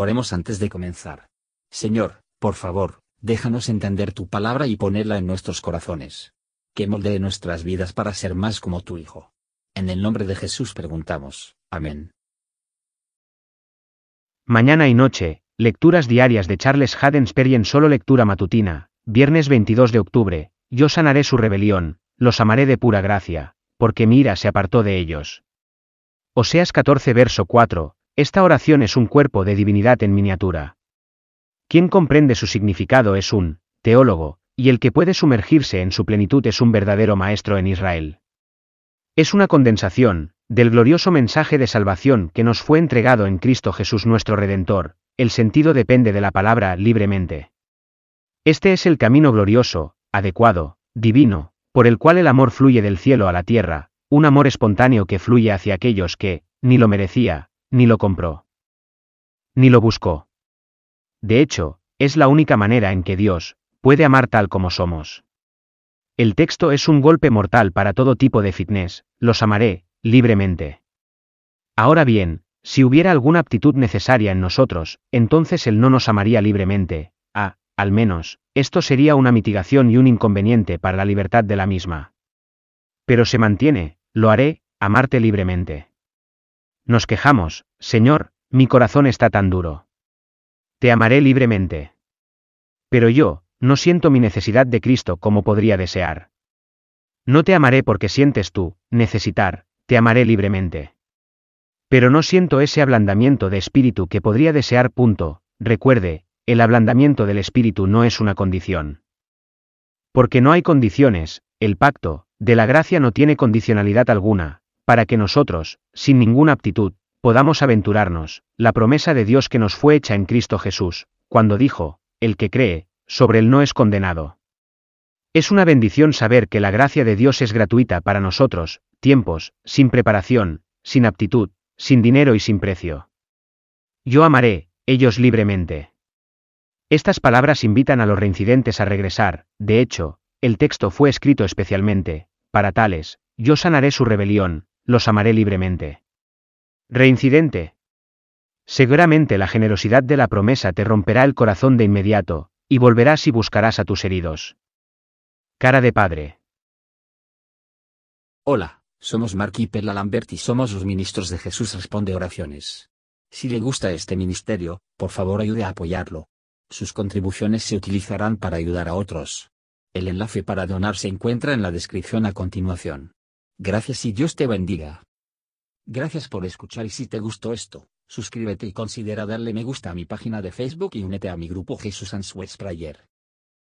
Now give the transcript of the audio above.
Oremos antes de comenzar. Señor, por favor, déjanos entender tu palabra y ponerla en nuestros corazones. Que moldee nuestras vidas para ser más como tu Hijo. En el nombre de Jesús preguntamos. Amén. Mañana y noche, lecturas diarias de Charles Haddon en solo lectura matutina, viernes 22 de octubre, yo sanaré su rebelión, los amaré de pura gracia, porque mi ira se apartó de ellos. Oseas 14 verso 4, esta oración es un cuerpo de divinidad en miniatura. Quien comprende su significado es un teólogo, y el que puede sumergirse en su plenitud es un verdadero maestro en Israel. Es una condensación, del glorioso mensaje de salvación que nos fue entregado en Cristo Jesús nuestro Redentor, el sentido depende de la palabra libremente. Este es el camino glorioso, adecuado, divino, por el cual el amor fluye del cielo a la tierra, un amor espontáneo que fluye hacia aquellos que, ni lo merecía, ni lo compró, ni lo buscó. De hecho, es la única manera en que Dios, puede amar tal como somos. El texto es un golpe mortal para todo tipo de fitness, los amaré, libremente. Ahora bien, si hubiera alguna aptitud necesaria en nosotros, entonces Él no nos amaría libremente, ah, al menos, esto sería una mitigación y un inconveniente para la libertad de la misma. Pero se mantiene, lo haré, amarte libremente. Nos quejamos, Señor, mi corazón está tan duro. Te amaré libremente. Pero yo, no siento mi necesidad de Cristo como podría desear. No te amaré porque sientes tú, necesitar, te amaré libremente. Pero no siento ese ablandamiento de espíritu que podría desear. Punto. Recuerde, el ablandamiento del espíritu no es una condición. Porque no hay condiciones, el pacto, de la gracia no tiene condicionalidad alguna, para que nosotros, sin ninguna aptitud, podamos aventurarnos, la promesa de Dios que nos fue hecha en Cristo Jesús, cuando dijo, el que cree, sobre él no es condenado. Es una bendición saber que la gracia de Dios es gratuita para nosotros, tiempos, sin preparación, sin aptitud, sin dinero y sin precio. Yo amaré, ellos libremente. Estas palabras invitan a los reincidentes a regresar, de hecho, el texto fue escrito especialmente, para tales, yo sanaré su rebelión, los amaré libremente. Reincidente. Seguramente la generosidad de la promesa te romperá el corazón de inmediato, y volverás y buscarás a tus heridos. Cara de padre. Hola, somos Mark y Perla Lambert y somos los ministros de Jesús Responde Oraciones. Si le gusta este ministerio, por favor ayude a apoyarlo. Sus contribuciones se utilizarán para ayudar a otros. El enlace para donar se encuentra en la descripción a continuación. Gracias y Dios te bendiga. Gracias por escuchar y si te gustó esto, suscríbete y considera darle me gusta a mi página de Facebook y únete a mi grupo Jesús Answers Prayer.